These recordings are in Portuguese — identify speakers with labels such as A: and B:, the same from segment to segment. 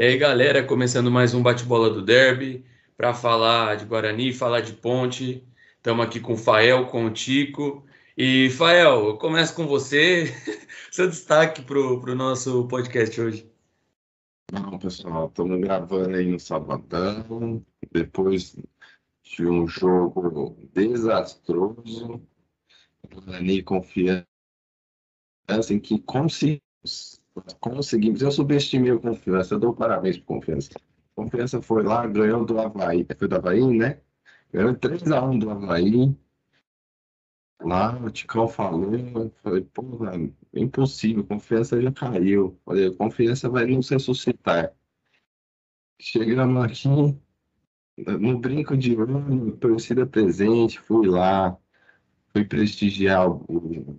A: E aí, galera, começando mais um bate-bola do Derby para falar de Guarani, falar de Ponte. Estamos aqui com o Fael, com o Tico. E, Fael, eu começo com você. Seu destaque para o nosso podcast hoje.
B: Bom, pessoal, estamos gravando aí no sabadão, depois de um jogo desastroso. Guarani confiança em que conseguimos conseguimos. Eu subestimei o Confiança, eu dou parabéns para Confiança. Confiança foi lá, ganhou do Havaí. Foi do Havaí, né? Ganhou 3x1 do Havaí. Lá, o Ticão falou, eu falei, porra, impossível, confiança já caiu. Falei, confiança vai nos ressuscitar. Chegamos aqui, no brinco de ano, torcida presente, fui lá, fui prestigiar o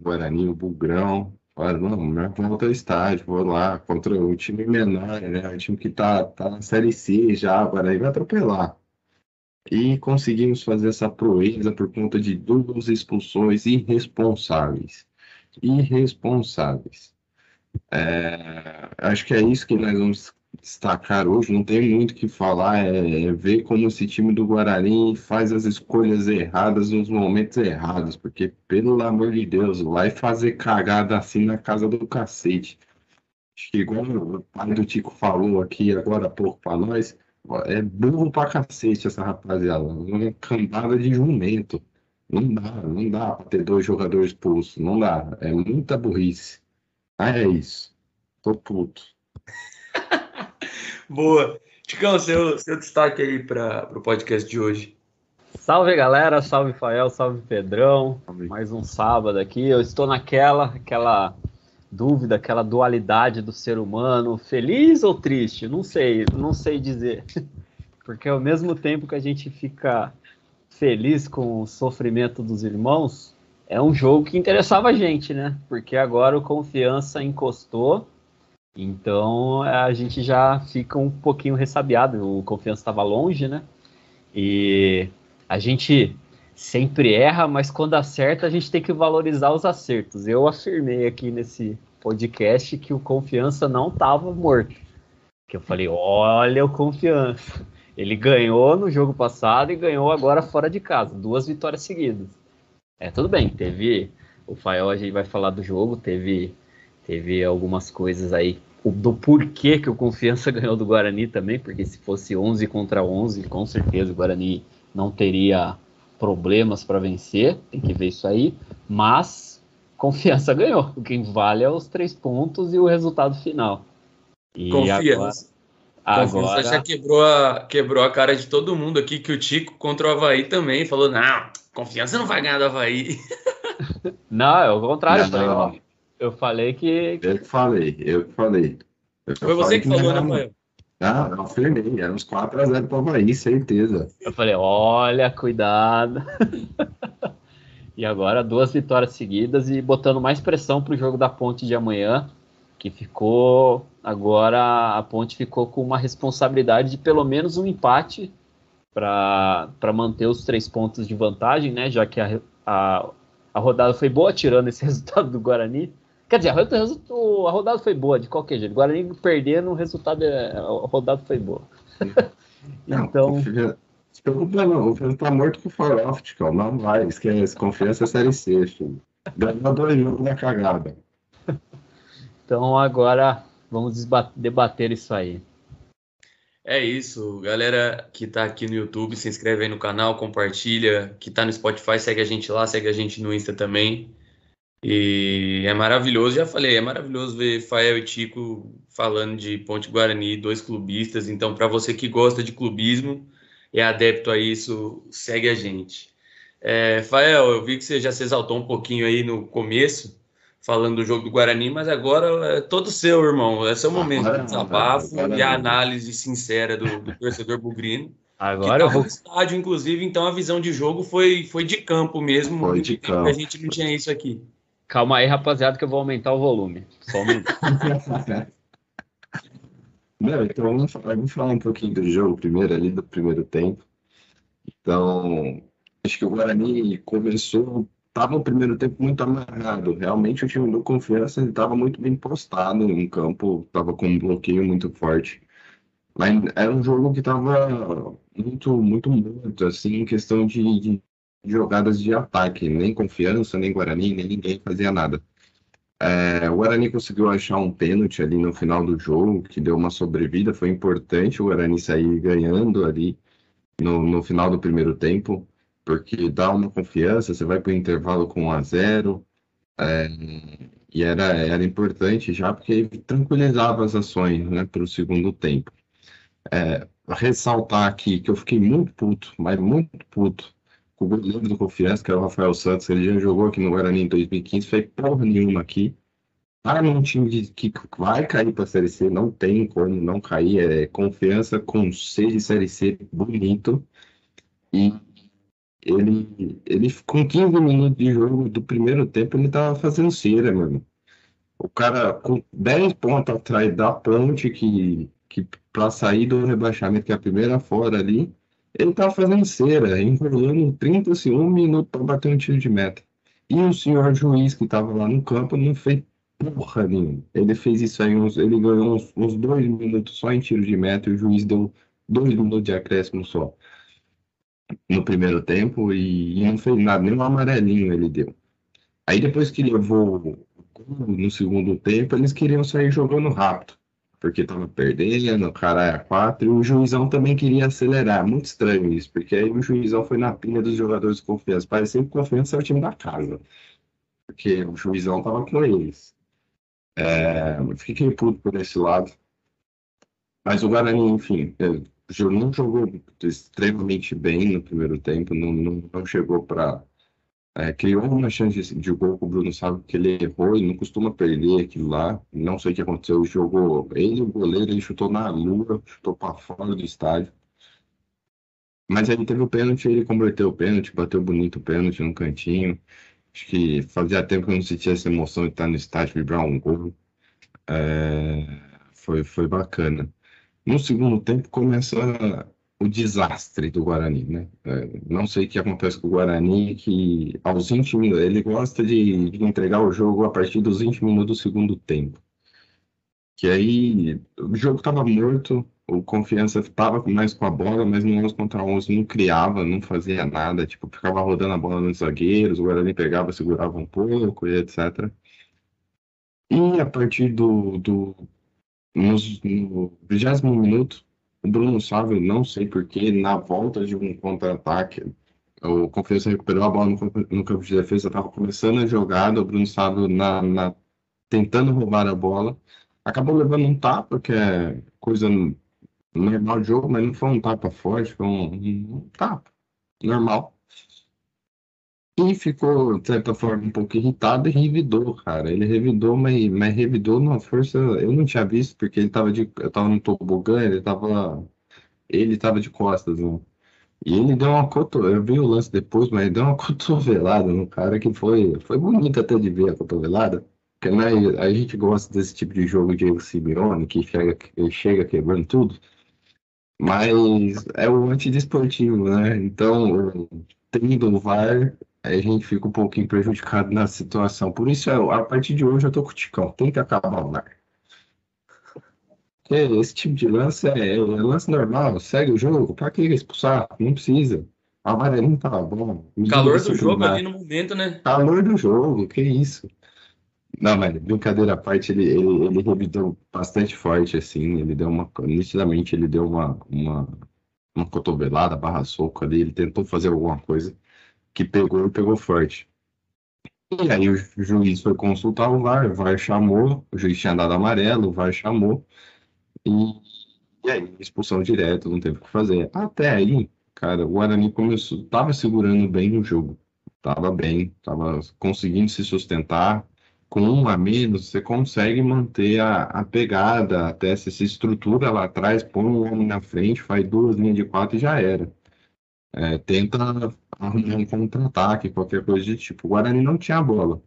B: Guarani, o Bugrão, Olha, não, volta ao estádio, vou lá contra o time menor, né? Time que tá, tá na Série C já, agora aí vai atropelar. E conseguimos fazer essa proeza por conta de duas expulsões irresponsáveis. Irresponsáveis. É, acho que é isso que nós vamos destacar hoje, não tem muito o que falar, é, é, ver como esse time do Guarani faz as escolhas erradas nos momentos errados, porque, pelo amor de Deus, vai fazer cagada assim na casa do cacete. Chegou o pai do Tico falou aqui agora há pouco para nós, é burro pra cacete essa rapaziada, uma cambada de jumento. Não dá, não dá pra ter dois jogadores expulsos, não dá, é muita burrice. Ah, é isso. Tô puto.
A: Boa. Ticão, seu, seu destaque aí para o podcast de hoje.
C: Salve galera, salve Fael, salve Pedrão. Mais um sábado aqui. Eu estou naquela aquela dúvida, aquela dualidade do ser humano, feliz ou triste? Não sei, não sei dizer. Porque ao mesmo tempo que a gente fica feliz com o sofrimento dos irmãos, é um jogo que interessava a gente, né? Porque agora o Confiança encostou então a gente já fica um pouquinho ressabiado. O confiança estava longe, né? E a gente sempre erra, mas quando acerta a gente tem que valorizar os acertos. Eu afirmei aqui nesse podcast que o confiança não estava morto. Que eu falei, olha o confiança. Ele ganhou no jogo passado e ganhou agora fora de casa, duas vitórias seguidas. É, tudo bem, teve. O Fael a gente vai falar do jogo, teve Teve algumas coisas aí do porquê que o Confiança ganhou do Guarani também, porque se fosse 11 contra 11, com certeza o Guarani não teria problemas para vencer, tem que ver isso aí, mas Confiança ganhou, o que vale é os três pontos e o resultado final.
A: E Confiança. Agora, Confiança agora... já quebrou a, quebrou a cara de todo mundo aqui, que o Tico contra o Havaí também falou, não, Confiança não vai ganhar do Havaí.
C: Não, é o contrário. Não, não. Eu falei que.
B: Eu que falei, eu que falei.
A: Eu Foi você que, que falou, né, Rafael?
B: Ah, eu afirmei, era uns 4x0 para o Havaí, certeza.
C: Eu falei, olha, cuidado. e agora duas vitórias seguidas e botando mais pressão para o jogo da ponte de amanhã, que ficou. Agora a ponte ficou com uma responsabilidade de pelo menos um empate para manter os três pontos de vantagem, né? Já que a, a, a rodada foi boa, tirando esse resultado do Guarani. Quer dizer, a, rodada foi boa de qualquer jeito. Guarani perdendo, o resultado é, a rodada foi boa.
B: então. Não, se preocupa não, o filho tá morto com o Faroft, Não vai, esquece. Confiança é Série C, filho. Ganhou dois jogos na cagada.
C: Então agora vamos debater isso aí.
A: É isso, galera que tá aqui no YouTube, se inscreve aí no canal, compartilha, que tá no Spotify, segue a gente lá, segue a gente no Insta também. E é maravilhoso, já falei, é maravilhoso ver Fael e Tico falando de Ponte Guarani, dois clubistas. Então, para você que gosta de clubismo, é adepto a isso, segue a gente. É, Fael, eu vi que você já se exaltou um pouquinho aí no começo, falando do jogo do Guarani, mas agora é todo seu, irmão. É seu momento agora, de desabafo agora, e a análise sincera do, do torcedor bugrino.
C: Agora tá eu vou. No
A: estádio, inclusive, então a visão de jogo foi, foi de campo mesmo.
B: Foi de campo.
A: A gente não tinha isso aqui.
C: Calma aí, rapaziada, que eu vou aumentar o volume. Só um minuto.
B: Então vamos falar, vamos falar um pouquinho do jogo primeiro, ali do primeiro tempo. Então, acho que o Guarani começou, estava no primeiro tempo muito amarrado. Realmente o time do Confiança estava muito bem postado em campo, estava com um bloqueio muito forte. Mas era um jogo que estava muito, muito morto, assim, em questão de, de jogadas de ataque. Nem Confiança, nem Guarani, nem ninguém fazia nada. É, o Guarani conseguiu achar um pênalti ali no final do jogo, que deu uma sobrevida, foi importante o Guarani sair ganhando ali no, no final do primeiro tempo, porque dá uma confiança, você vai para o intervalo com 1 a 0 é, e era, era importante já porque tranquilizava as ações né, para o segundo tempo. É, ressaltar aqui que eu fiquei muito puto, mas muito puto, o goleiro do Confiança, que é o Rafael Santos, ele já jogou aqui no Guarani em 2015, fez porra nenhuma aqui. Para um time que vai cair para a Série C, não tem como não cair, é confiança com C de Série C bonito. E ele, ele com 15 minutos de jogo do primeiro tempo, ele tava fazendo cera, mano. O cara com 10 pontos atrás da ponte que, que para sair do rebaixamento, que é a primeira fora ali, ele tava fazendo cera, enrolando 30 segundos, um minuto para bater um tiro de meta. E o senhor juiz que estava lá no campo não fez porra nenhuma. Ele fez isso aí, uns, ele ganhou uns, uns dois minutos só em tiro de meta e o juiz deu dois minutos de acréscimo só no primeiro tempo e, e não fez nada, nem um amarelinho ele deu. Aí depois que levou no segundo tempo, eles queriam sair jogando rápido, porque tava perdendo, o cara é quatro, e o juizão também queria acelerar. Muito estranho isso, porque aí o juizão foi na pilha dos jogadores de confiança. Parecia que confiança era o time da casa, porque o juizão tava com eles. É, fiquei puto por esse lado. Mas o Guarani, enfim, é, não jogou extremamente bem no primeiro tempo, não, não, não chegou para. É, criou uma chance de, gol com o Bruno sabe que ele errou e não costuma perder aquilo lá. Não sei o que aconteceu. Jogou ele, o goleiro, ele chutou na lua, chutou para fora do estádio. Mas ele teve o pênalti, ele converteu o pênalti, bateu bonito o pênalti no cantinho. Acho que fazia tempo que eu não sentia essa emoção de estar no estádio, vibrar um gol. É, foi, foi bacana. No segundo tempo começa o desastre do Guarani, né? É, não sei o que acontece com o Guarani, que aos 20 minutos, ele gosta de, de, entregar o jogo a partir dos 20 minutos do segundo tempo. Que aí o jogo estava morto, o Confiança estava mais com a bola, mas no 11 contra 11 não criava, não fazia nada, tipo, ficava rodando a bola nos zagueiros, o Guarani pegava, segurava um pouco e etc. E a partir do, do nos, no 20 minuto, o Bruno Sávio, não sei porquê, na volta de um contra-ataque, o Confiança recuperou a bola no, no campo de defesa, estava começando a jogada, o Bruno Sávio na, na, tentando roubar a bola, acabou levando um tapa, que é coisa normal de jogo, mas não foi um tapa forte, foi um, um tapa normal. E ficou, de certa forma, um pouco irritado e revidou, cara. Ele revidou, mas, mas revidou numa força. Eu não tinha visto, porque ele tava de. Eu tava no tobogã, ele tava. Ele tava de costas, né? E ele deu uma cotovelada. Eu vi o lance depois, mas ele deu uma cotovelada no cara que foi. Foi bonito até de ver a cotovelada. Porque né, a gente gosta desse tipo de jogo de Simeone, que chega, chega quebrando tudo. Mas é o antidesportivo, né? Então, tendo o VAR, a gente fica um pouquinho prejudicado na situação. Por isso, a partir de hoje, eu tô com o Ticão. Tem que acabar o VAR. Esse tipo de lance é, é lance normal, segue o jogo. Pra que expulsar? Não precisa. A amarelinho tá bom.
A: Calor do jogo ali no momento, né?
B: Calor do jogo, que isso. Não, mas brincadeira à parte, ele, ele, ele revidou bastante forte, assim, ele deu uma, nitidamente ele deu uma, uma, uma cotovelada, barra soco ali, ele tentou fazer alguma coisa que pegou e pegou forte. E aí o juiz foi consultar o VAR, o VAR chamou, o juiz tinha dado amarelo, o VAR chamou, e, e aí expulsão direto, não teve o que fazer. Até aí, cara, o Guarani começou, tava segurando bem o jogo, tava bem, tava conseguindo se sustentar, com um a menos, você consegue manter a, a pegada, até se, se estrutura lá atrás, põe um homem na frente, faz duas linhas de quatro e já era. É, tenta arrumar um contra-ataque, qualquer coisa de tipo. O Guarani não tinha a bola,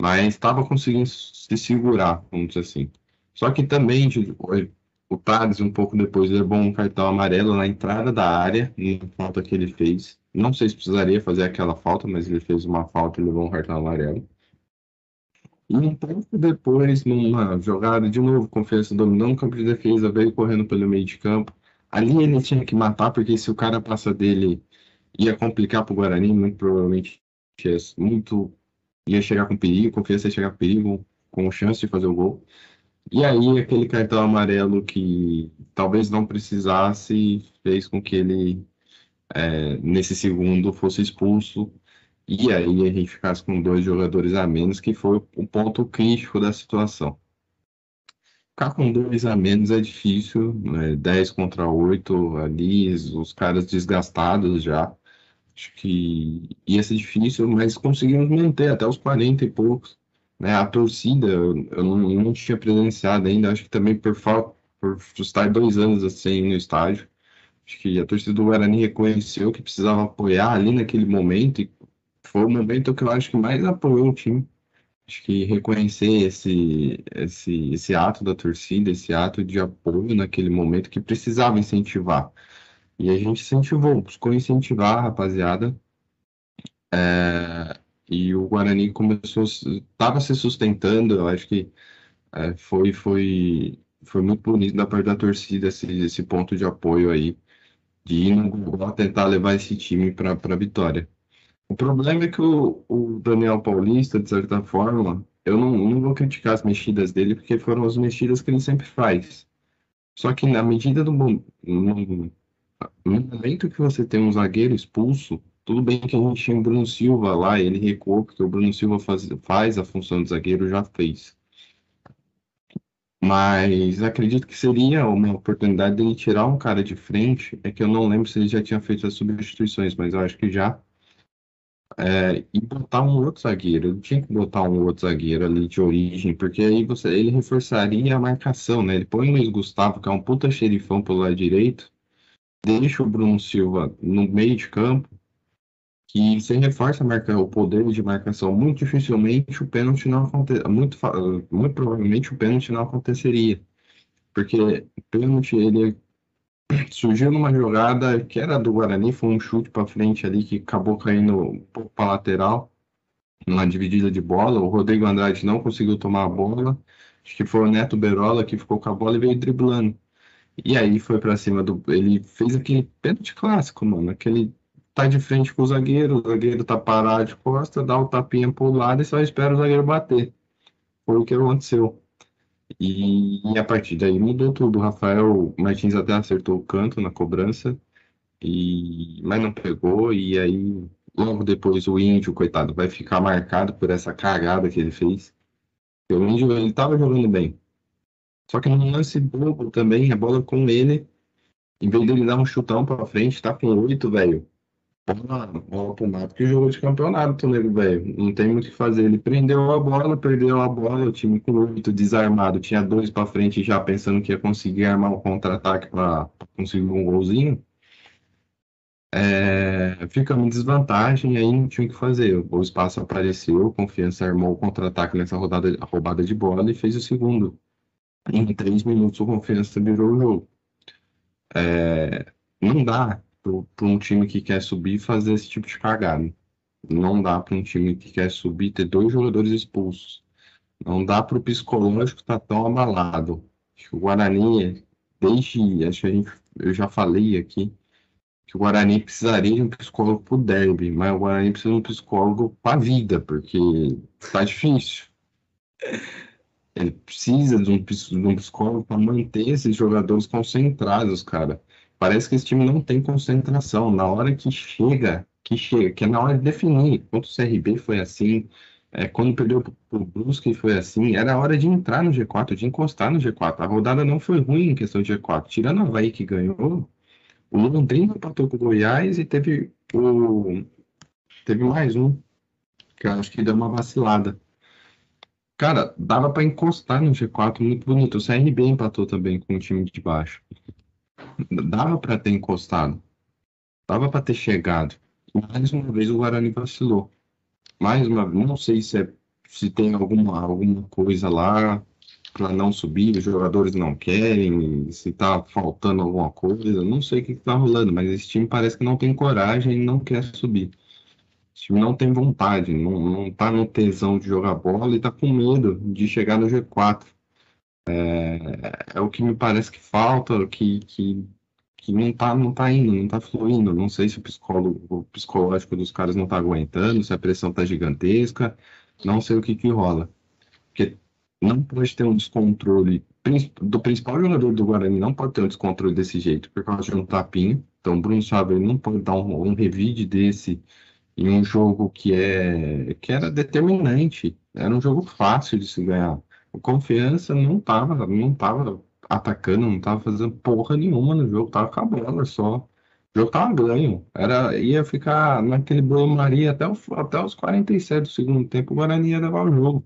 B: mas estava conseguindo se segurar, vamos dizer assim. Só que também o Tades, um pouco depois, levou um cartão amarelo na entrada da área, na falta que ele fez. Não sei se precisaria fazer aquela falta, mas ele fez uma falta e levou um cartão amarelo. E um pouco depois, numa jogada de novo, confiança dominou o campo de defesa, veio correndo pelo meio de campo. Ali ele tinha que matar, porque se o cara passa dele, ia complicar para o Guarani, muito provavelmente ia, muito, ia chegar com perigo, confiança ia chegar com perigo, com chance de fazer o gol. E aí aquele cartão amarelo que talvez não precisasse, fez com que ele, é, nesse segundo, fosse expulso e aí a gente ficasse com dois jogadores a menos, que foi o ponto crítico da situação. Ficar com dois a menos é difícil, né? 10 contra 8 ali, os caras desgastados já. Acho que ia ser difícil, mas conseguimos manter até os 40 e poucos. Né? A torcida, eu não, eu não tinha presenciado ainda, acho que também por por estar dois anos assim no estádio. Acho que a torcida do Guarani reconheceu que precisava apoiar ali naquele momento e foi o momento que eu acho que mais apoiou o time. Acho que reconhecer esse, esse, esse ato da torcida, esse ato de apoio naquele momento que precisava incentivar. E a gente incentivou, buscou incentivar a rapaziada. É, e o Guarani começou, estava se sustentando, eu acho que é, foi, foi, foi muito bonito da parte da torcida esse, esse ponto de apoio aí, de ir no Google tentar levar esse time para a vitória. O problema é que o, o, Daniel Paulista, de certa forma, eu não, não vou criticar as mexidas dele, porque foram as mexidas que ele sempre faz. Só que na medida do momento que você tem um zagueiro expulso, tudo bem que a gente tinha o Bruno Silva lá, ele recuou, porque o Bruno Silva faz, faz a função de zagueiro, já fez. Mas acredito que seria uma oportunidade dele tirar um cara de frente. É que eu não lembro se ele já tinha feito as substituições, mas eu acho que já é, e botar um outro zagueiro. Ele tinha que botar um outro zagueiro ali de origem, porque aí você, ele reforçaria a marcação, né? Ele põe o Luiz Gustavo, que é um puta xerifão pelo lado direito, deixa o Bruno Silva no meio de campo, que você reforça marca, o poder de marcação. Muito dificilmente o pênalti não aconteceria. Muito, muito provavelmente o pênalti não aconteceria. Porque pênalti ele surgiu numa jogada que era do Guarani, foi um chute para frente ali que acabou caindo para lateral, numa dividida de bola. O Rodrigo Andrade não conseguiu tomar a bola. Acho que foi o Neto Berola que ficou com a bola e veio driblando. E aí foi para cima do. Ele fez aquele pênalti clássico, mano. Aquele tá de frente com o zagueiro, o zagueiro tá parado de costa, dá o tapinha pro lado e só espera o zagueiro bater. Foi o que aconteceu. E, e, a partir daí mudou tudo. O Rafael Martins até acertou o canto na cobrança, e, mas não pegou. E aí, logo depois, o Índio, coitado, vai ficar marcado por essa cagada que ele fez. O Índio, ele tava jogando bem. Só que no lance bobo também, a bola com ele, em vez dele dar um chutão pra frente, tá com oito, velho bola, bola pro mato que jogou de campeonato, nego, velho. Não tem muito o que fazer. Ele prendeu a bola, perdeu a bola, o time com oito desarmado, tinha dois para frente já pensando que ia conseguir armar um contra-ataque para conseguir um golzinho. É, fica em desvantagem, aí não tinha o que fazer. O espaço apareceu, Confiança armou o contra-ataque nessa rodada, roubada de bola e fez o segundo. Em três minutos, o Confiança virou o jogo. É, não dá para um time que quer subir fazer esse tipo de cagada. Não dá para um time que quer subir ter dois jogadores expulsos. Não dá para o psicológico estar tá tão abalado. O Guarani, desde. Acho que a gente, eu já falei aqui que o Guarani precisaria de um psicólogo para o derby, mas o Guarani precisa de um psicólogo para a vida, porque tá difícil. Ele precisa de um, de um psicólogo para manter esses jogadores concentrados, cara. Parece que esse time não tem concentração. Na hora que chega, que chega, que é na hora de definir. Quanto o CRB foi assim, é, quando perdeu para o Brusque foi assim, era hora de entrar no G4, de encostar no G4. A rodada não foi ruim em questão de G4. Tirando a Havaí que ganhou, o Londrina empatou com o Goiás e teve o. Teve mais um, que eu acho que deu uma vacilada. Cara, dava para encostar no G4 muito bonito. O CRB empatou também com o time de baixo dava para ter encostado, dava para ter chegado. Mais uma vez o Guarani vacilou. Mais uma vez, não sei se, é, se tem alguma, alguma coisa lá para não subir, os jogadores não querem, se tá faltando alguma coisa, não sei o que, que tá rolando, mas esse time parece que não tem coragem e não quer subir. O time não tem vontade, não, não tá no tesão de jogar bola e tá com medo de chegar no G4. É, é o que me parece que falta, que, que, que não tá, não tá indo, não tá fluindo. Não sei se o, psicólogo, o psicológico dos caras não tá aguentando, se a pressão tá gigantesca, não sei o que que rola. Porque não pode ter um descontrole do principal jogador do Guarani, não pode ter um descontrole desse jeito, por causa de um tapinho. Então, o Bruno Saber não pode dar um, um revide desse em um jogo que, é, que era determinante, era um jogo fácil de se ganhar. O Confiança não tava, não tava atacando, não tava fazendo porra nenhuma no jogo, tava com a bola só. O jogo tava ganho. Era, ia ficar naquele banho-maria até, até os 47 do segundo tempo, o Guarani ia levar o jogo.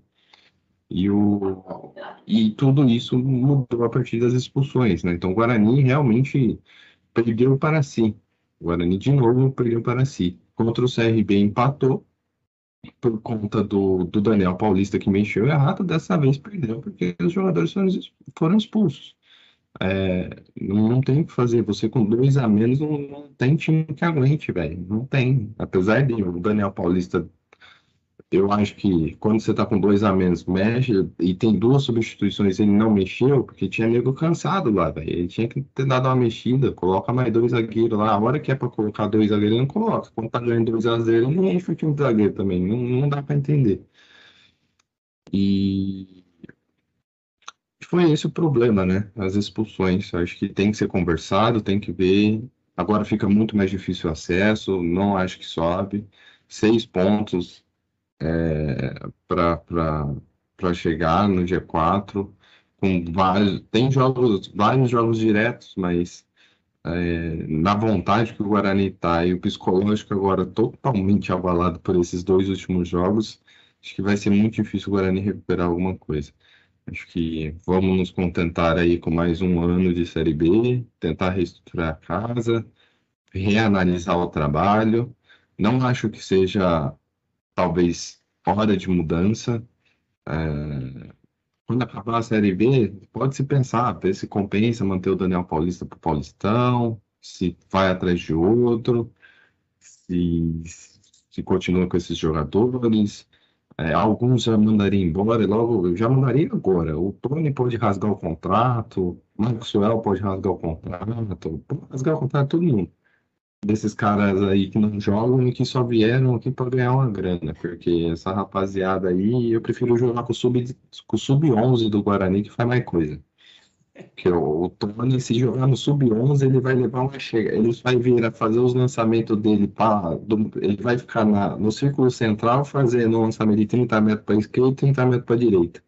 B: E, o, e tudo isso mudou a partir das expulsões, né? Então o Guarani realmente perdeu para si. O Guarani de novo perdeu para si. Contra o CRB empatou por conta do, do Daniel Paulista que mexeu errado, dessa vez perdeu porque os jogadores foram, foram expulsos. É, não tem o que fazer. Você com dois a menos não, não tem time que aguente, velho. Não tem. Apesar de o Daniel Paulista eu acho que quando você tá com dois a menos, mexe, e tem duas substituições, ele não mexeu, porque tinha nego cansado lá, velho. Ele tinha que ter dado uma mexida, coloca mais dois zagueiros lá. A hora que é pra colocar dois zagueiros, ele não coloca. Quando tá ganhando dois a zero, ele não enche o time de zagueiro também. Não, não dá pra entender. E foi esse o problema, né? As expulsões. Acho que tem que ser conversado, tem que ver. Agora fica muito mais difícil o acesso, não acho que sobe. Seis pontos é, para chegar no G4 com vários tem jogos vários jogos diretos mas é, na vontade que o Guarani está e o psicológico agora totalmente abalado por esses dois últimos jogos acho que vai ser muito difícil o Guarani recuperar alguma coisa. Acho que vamos nos contentar aí com mais um ano de Série B tentar reestruturar a casa reanalisar o trabalho. Não acho que seja talvez hora de mudança. É, quando acabar a Série B, pode se pensar, ver se compensa manter o Daniel Paulista para o Paulistão, se vai atrás de outro, se, se continua com esses jogadores. É, alguns já mandariam embora, logo já mandaria agora. O Tony pode rasgar o contrato, o Maxwell pode rasgar o contrato, pode rasgar o contrato todo mundo desses caras aí que não jogam e que só vieram aqui para ganhar uma grana, porque essa rapaziada aí, eu prefiro jogar com o sub, com sub 11 do Guarani que faz mais coisa. Que o, o Tony, se jogar no sub 11, ele vai levar uma chega, ele vai vir a fazer os lançamentos dele para ele vai ficar na, no círculo central fazendo um lançamento de 30 metros para esquerda e 30 metros para direita.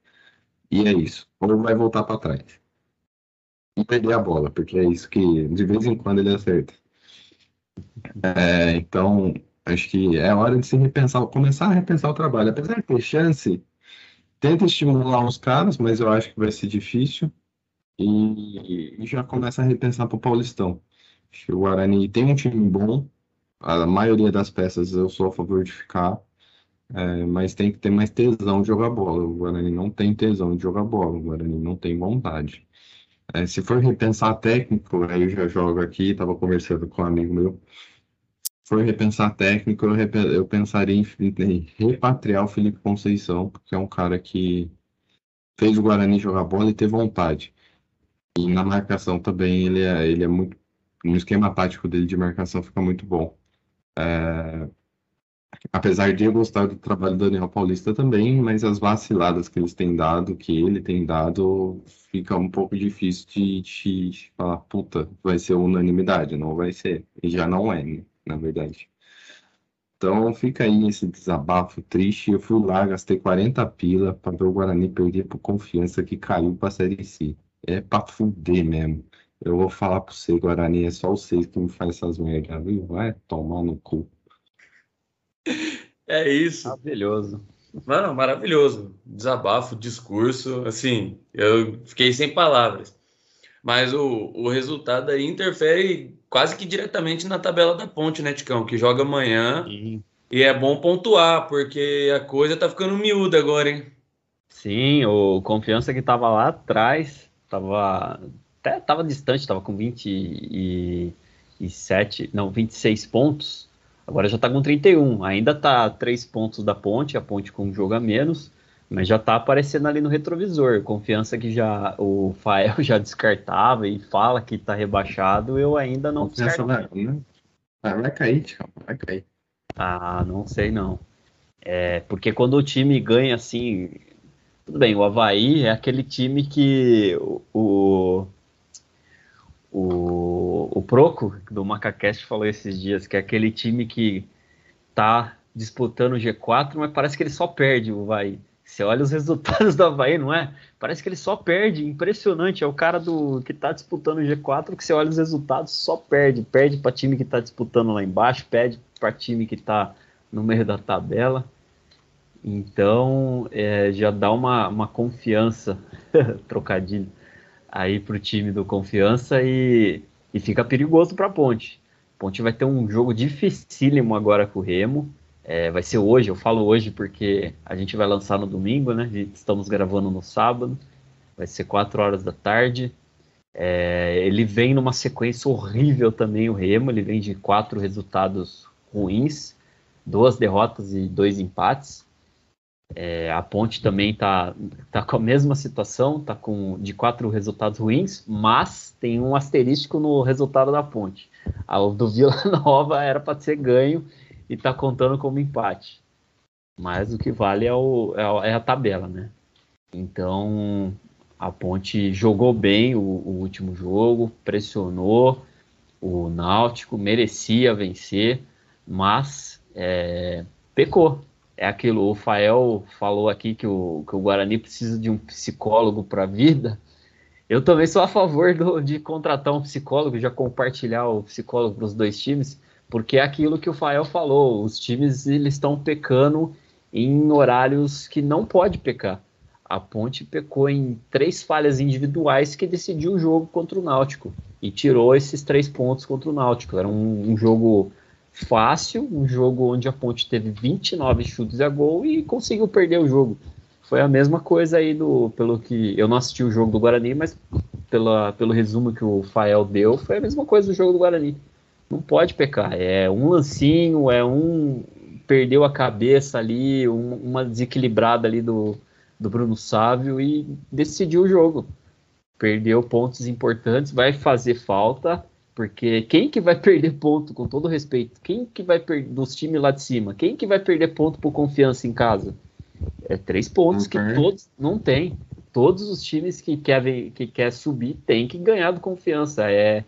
B: E é isso. Ou vai voltar para trás. E perder a bola, porque é isso que de vez em quando ele acerta. É, então, acho que é hora de se repensar, começar a repensar o trabalho. Apesar de ter chance, tenta estimular os caras, mas eu acho que vai ser difícil. E, e já começa a repensar para o Paulistão. Acho que o Guarani tem um time bom, a maioria das peças eu sou a favor de ficar, é, mas tem que ter mais tesão de jogar bola. O Guarani não tem tesão de jogar bola, o Guarani não tem vontade. É, se for repensar técnico, aí eu já jogo aqui, estava conversando com um amigo meu. Se for repensar técnico, eu, rep eu pensaria em, em, repatriar o Felipe Conceição, porque é um cara que fez o Guarani jogar bola e ter vontade. E na marcação também ele é, ele é muito. No esquema tático dele de marcação fica muito bom. É, apesar de eu gostar do trabalho do Daniel Paulista também, mas as vaciladas que eles têm dado, que ele tem dado, fica um pouco difícil de, de falar, puta, vai ser unanimidade, não vai ser. E já não é, né, na verdade. Então fica aí esse desabafo triste. Eu fui lá, gastei 40 pila para ver o Guarani perder por confiança que caiu para a Série C. É para fuder mesmo. Eu vou falar para você, Guarani, é só vocês que me fazem essas merdas, viu? Vai tomar no cu.
A: É isso.
C: Maravilhoso.
A: Mano, maravilhoso. Desabafo, discurso, assim, eu fiquei sem palavras. Mas o, o resultado aí interfere quase que diretamente na tabela da ponte, né, Ticão? Que joga amanhã. Sim. E é bom pontuar, porque a coisa tá ficando miúda agora, hein?
C: Sim, o Confiança que tava lá atrás, tava até tava distante, tava com 27, não, 26 pontos Agora já está com 31. Ainda está três pontos da ponte, a ponte com um jogo a menos, mas já está aparecendo ali no retrovisor. Confiança que já o Fael já descartava e fala que está rebaixado, eu ainda não
B: Confiança vai, né? vai cair, calma, vai cair.
C: Ah, não sei não. É, porque quando o time ganha assim. Tudo bem, o Havaí é aquele time que o, o Proco do Macacast falou esses dias, que é aquele time que tá disputando o G4, mas parece que ele só perde o Havaí. Você olha os resultados do Havaí, não é? Parece que ele só perde. Impressionante. É o cara do que tá disputando o G4 que você olha os resultados, só perde. Perde para time que tá disputando lá embaixo, perde para time que tá no meio da tabela. Então, é, já dá uma, uma confiança, trocadilho, aí para o time do Confiança e, e fica perigoso para a Ponte. Ponte vai ter um jogo dificílimo agora com o Remo. É, vai ser hoje, eu falo hoje porque a gente vai lançar no domingo, né? Estamos gravando no sábado. Vai ser 4 horas da tarde. É, ele vem numa sequência horrível também, o Remo. Ele vem de quatro resultados ruins, duas derrotas e dois empates. É, a Ponte também está tá com a mesma situação, está com de quatro resultados ruins, mas tem um asterístico no resultado da Ponte. A do Vila Nova era para ser ganho e está contando como empate. Mas o que vale é, o, é, a, é a tabela, né? Então a Ponte jogou bem o, o último jogo, pressionou o Náutico, merecia vencer, mas é, pecou é aquilo, o Fael falou aqui que o, que o Guarani precisa de um psicólogo para a vida. Eu também sou a favor do, de contratar um psicólogo, já compartilhar o psicólogo para os dois times, porque é aquilo que o Fael falou, os times eles estão pecando em horários que não pode pecar. A Ponte pecou em três falhas individuais que decidiu o jogo contra o Náutico e tirou esses três pontos contra o Náutico. Era um, um jogo fácil, um jogo onde a Ponte teve 29 chutes a gol e conseguiu perder o jogo. Foi a mesma coisa aí do, pelo que eu não assisti o jogo do Guarani, mas pela, pelo resumo que o Fael deu, foi a mesma coisa do jogo do Guarani. Não pode pecar, é um lancinho, é um perdeu a cabeça ali, um, uma desequilibrada ali do, do Bruno Sávio e decidiu o jogo. Perdeu pontos importantes, vai fazer falta, porque quem que vai perder ponto, com todo respeito, quem que vai perder dos times lá de cima, quem que vai perder ponto por confiança em casa? É três pontos que todos não tem. Todos os times que querem que quer subir tem que ganhar do confiança. É,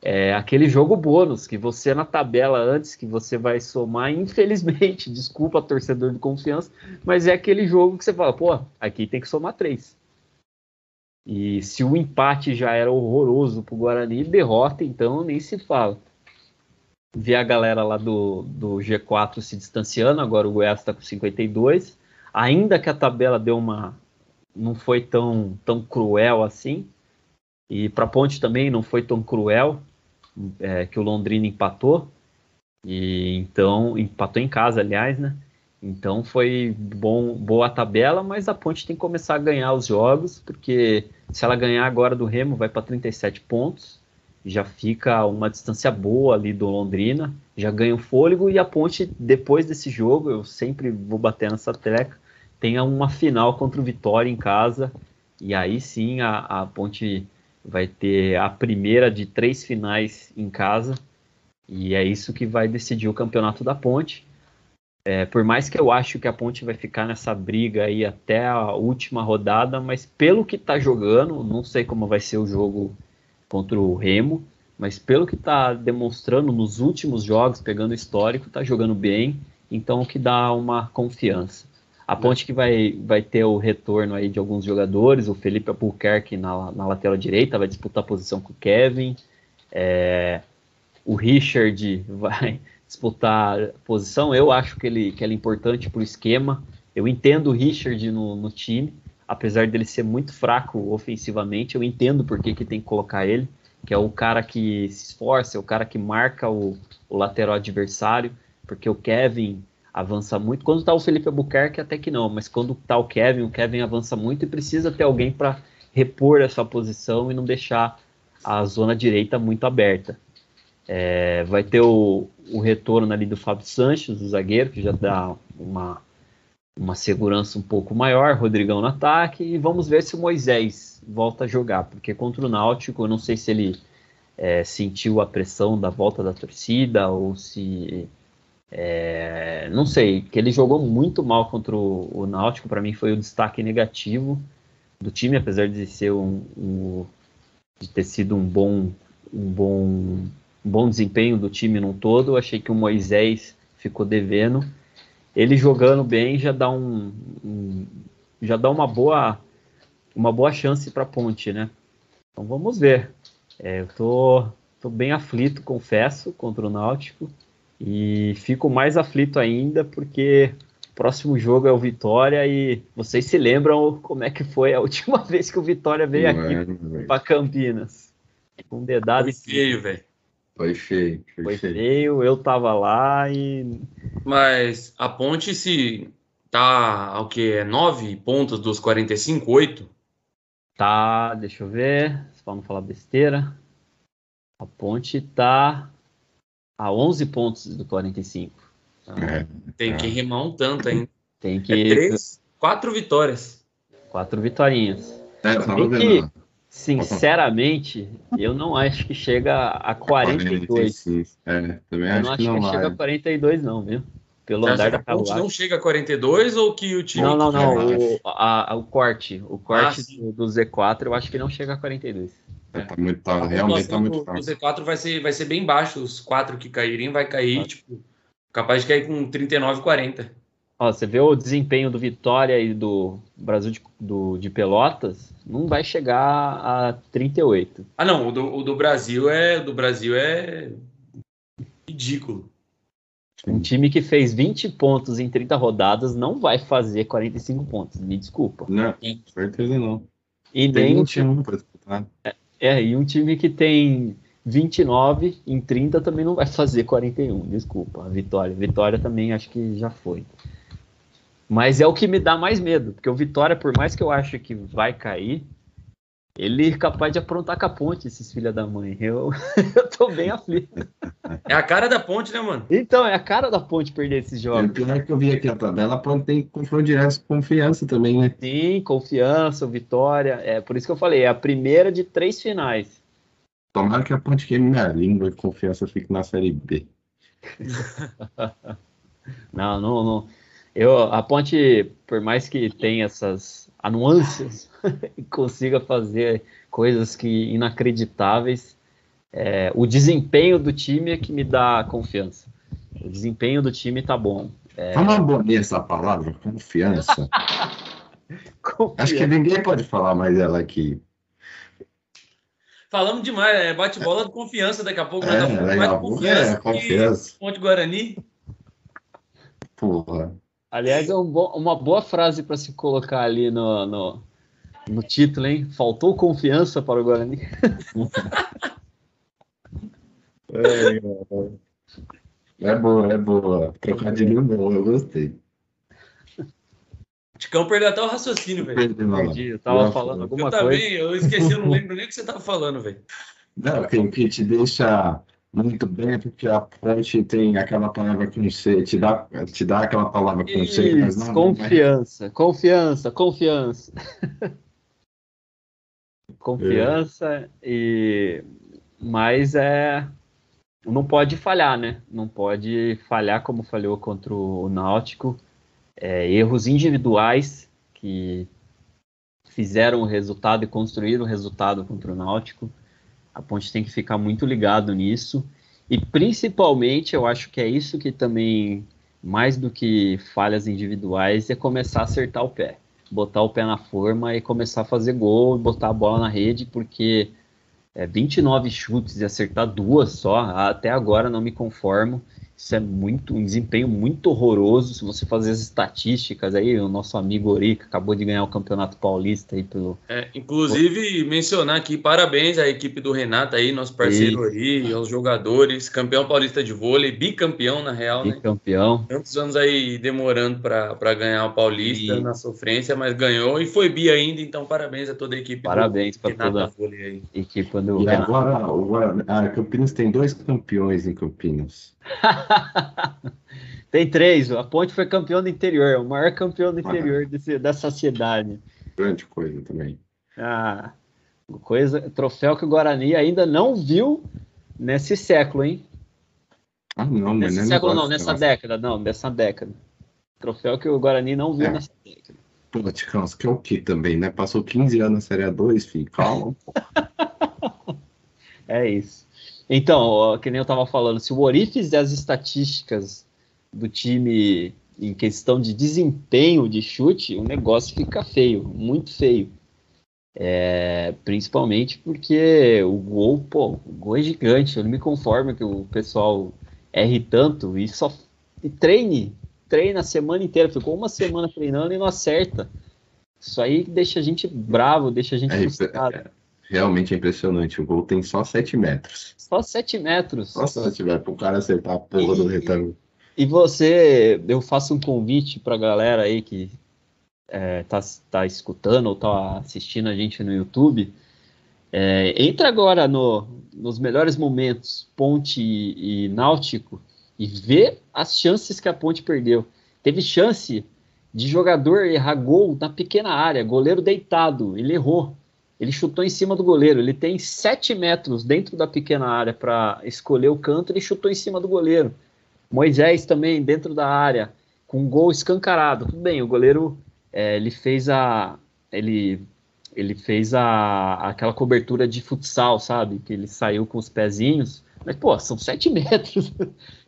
C: é aquele jogo bônus que você na tabela antes que você vai somar, infelizmente, desculpa torcedor de confiança, mas é aquele jogo que você fala, pô, aqui tem que somar três. E se o empate já era horroroso para o Guarani, derrota então nem se fala. Ver a galera lá do, do G4 se distanciando, agora o Goiás está com 52. Ainda que a tabela deu uma. não foi tão, tão cruel assim. E para Ponte também não foi tão cruel, é, que o Londrina empatou. E então, empatou em casa, aliás, né? Então foi bom, boa a tabela, mas a Ponte tem que começar a ganhar os jogos, porque se ela ganhar agora do Remo, vai para 37 pontos, já fica uma distância boa ali do Londrina, já ganha o fôlego e a Ponte, depois desse jogo, eu sempre vou bater nessa treca, tenha uma final contra o Vitória em casa, e aí sim a, a Ponte vai ter a primeira de três finais em casa, e é isso que vai decidir o campeonato da Ponte. É, por mais que eu acho que a Ponte vai ficar nessa briga aí até a última rodada, mas pelo que tá jogando, não sei como vai ser o jogo contra o Remo, mas pelo que tá demonstrando nos últimos jogos, pegando o histórico, tá jogando bem, então o que dá uma confiança. A Ponte que vai, vai ter o retorno aí de alguns jogadores, o Felipe Albuquerque na, na lateral direita vai disputar a posição com o Kevin, é, o Richard vai disputar posição. Eu acho que ele, que ele é importante para o esquema. Eu entendo o Richard no, no, time, apesar dele ser muito fraco ofensivamente, eu entendo por que, que tem que colocar ele, que é o cara que se esforça, é o cara que marca o, o lateral adversário, porque o Kevin avança muito. Quando está o Felipe Albuquerque, até que não, mas quando está o Kevin, o Kevin avança muito e precisa ter alguém para repor essa posição e não deixar a zona direita muito aberta. É, vai ter o, o retorno ali do Fábio Sanches, do zagueiro, que já dá uma, uma segurança um pouco maior, Rodrigão no ataque, e vamos ver se o Moisés volta a jogar, porque contra o Náutico, eu não sei se ele é, sentiu a pressão da volta da torcida, ou se. É, não sei, que ele jogou muito mal contra o, o Náutico, para mim foi o destaque negativo do time, apesar de ser um, um de ter sido um bom, um bom, bom desempenho do time num todo. Achei que o Moisés ficou devendo. Ele jogando bem já dá um, um já dá uma boa uma boa chance para a Ponte, né? Então vamos ver. É, eu tô, tô bem aflito, confesso, contra o Náutico e fico mais aflito ainda porque o próximo jogo é o Vitória e vocês se lembram como é que foi a última vez que o Vitória veio aqui para Campinas?
A: Um dedado. Foi feio, velho.
B: Foi feio.
C: Foi, foi feio. feio. eu tava lá e.
A: Mas a ponte se tá o que? É 9 pontos dos 45, 8?
C: Tá, deixa eu ver, para não falar besteira. A ponte tá a 11 pontos do 45.
A: Então, é, tem é. que remar um tanto ainda.
C: Tem que.
A: É três, quatro vitórias.
C: Quatro vitorinhas. É, que, Sinceramente, eu não acho que chega a 42.
B: É, também eu acho
C: não
B: que
C: acho
B: não
C: que chega a 42, não, viu? Pelo Você andar da
A: carruagem. não chega a 42 ou que o time.
C: Não, não, não. O, a, o corte. O corte ah, do, do, Z4 eu acho que não chega a 42.
B: É. Tá muito, tá, realmente tá muito
A: fácil. O Z4 vai ser, vai ser bem baixo. Os quatro que caírem vai cair, ah. tipo, capaz de cair com 39, 40.
C: Ó, você vê o desempenho do Vitória e do Brasil de, do, de Pelotas, não vai chegar a 38.
A: Ah, não, o do, o do Brasil é do Brasil é ridículo.
C: Um time que fez 20 pontos em 30 rodadas não vai fazer 45 pontos, me desculpa.
B: Não, certeza não.
C: E tem nem 21 para disputar. É, é, e um time que tem 29 em 30 também não vai fazer 41, desculpa. A Vitória, Vitória também acho que já foi. Mas é o que me dá mais medo, porque o Vitória, por mais que eu ache que vai cair, ele é capaz de aprontar com a ponte, esses filha da mãe. Eu, eu tô bem aflito.
A: É a cara da ponte, né, mano?
C: Então, é a cara da ponte perder esses jogos.
B: O pior é que eu vi aqui a tabela, a ponte tem confronto direto com confiança também, né?
C: Sim, confiança, vitória. É por isso que eu falei, é a primeira de três finais.
B: Tomara que a ponte queime minha língua e confiança fique na série B.
C: não, não, não. Eu, a Ponte, por mais que tenha essas anuâncias, consiga fazer coisas que inacreditáveis, é, o desempenho do time é que me dá confiança. O desempenho do time tá bom.
B: É... Fala bonita essa palavra, confiança. confiança. Acho que ninguém pode falar mais ela aqui.
A: Falamos demais, é bate bola de confiança daqui a pouco.
B: É, daqui a pouco é confiança.
A: Ponte Guarani.
B: Porra.
C: Aliás, é um bo uma boa frase para se colocar ali no, no, no, título, hein? Faltou confiança para o Guarani.
B: é, é boa, é boa. Trocadilho bom, eu gostei.
A: Ticão perdeu até o raciocínio, velho.
C: Perdi, eu tava Nossa, falando alguma
A: eu
C: coisa.
A: Eu também, eu esqueci, eu não lembro nem o que você tava falando, velho.
B: Não, o que te deixa muito bem, porque a ponte tem aquela palavra com C, te dá, te dá aquela palavra com
C: Isso, C, mas não. Confiança, mas... confiança, confiança. confiança é. e. Mas é. Não pode falhar, né? Não pode falhar como falhou contra o Náutico. É, erros individuais que fizeram o resultado e construíram o resultado contra o Náutico. A Ponte tem que ficar muito ligado nisso. E principalmente, eu acho que é isso que também, mais do que falhas individuais, é começar a acertar o pé. Botar o pé na forma e começar a fazer gol, botar a bola na rede, porque é, 29 chutes e acertar duas só, até agora não me conformo. Isso é muito um desempenho muito horroroso. Se você fazer as estatísticas aí, o nosso amigo Ori, que acabou de ganhar o Campeonato Paulista aí pelo.
A: É, inclusive, mencionar aqui, parabéns à equipe do Renato aí, nosso parceiro Ori, aos jogadores, campeão paulista de vôlei, bicampeão, na real,
C: né? Bicampeão.
A: Tantos anos aí demorando para ganhar o Paulista e... na sofrência, mas ganhou e foi bi ainda, então parabéns a toda a equipe
C: parabéns para toda a equipe do
B: E Renato. agora, a Campinas tem dois campeões em Campinas.
C: Tem três. A Ponte foi campeão do interior, o maior campeão do interior ah, desse, dessa cidade.
B: Grande coisa também.
C: Ah, coisa, troféu que o Guarani ainda não viu nesse século, hein?
B: Ah, não,
C: nesse mas século não, nessa década, não, nessa década. Troféu que o Guarani não viu é. nessa década.
B: Pô, Ticão, você quer o que também, né? Passou 15 anos na Série A2, filho, calma.
C: é isso. Então, que nem eu estava falando, se o Ori fizer as estatísticas do time em questão de desempenho de chute, o negócio fica feio, muito feio. É, principalmente porque o gol, pô, o gol é gigante. Eu não me conformo que o pessoal erre tanto e só e treine, treina a semana inteira. Ficou uma semana treinando e não acerta. Isso aí deixa a gente bravo, deixa a gente é, frustrado.
B: Realmente é impressionante. O gol tem só 7 metros.
C: Só 7 metros.
B: Só 7 metros, para o cara acertar a porra e, do retângulo.
C: E você, eu faço um convite para a galera aí que é, tá, tá escutando ou tá assistindo a gente no YouTube. É, entra agora no, nos melhores momentos, Ponte e, e Náutico, e vê as chances que a Ponte perdeu. Teve chance de jogador errar gol na pequena área, goleiro deitado, ele errou. Ele chutou em cima do goleiro. Ele tem 7 metros dentro da pequena área para escolher o canto. Ele chutou em cima do goleiro. Moisés também dentro da área, com um gol escancarado. Tudo bem, o goleiro é, ele fez a. Ele, ele fez a, aquela cobertura de futsal, sabe? Que ele saiu com os pezinhos. Mas, pô, são 7 metros.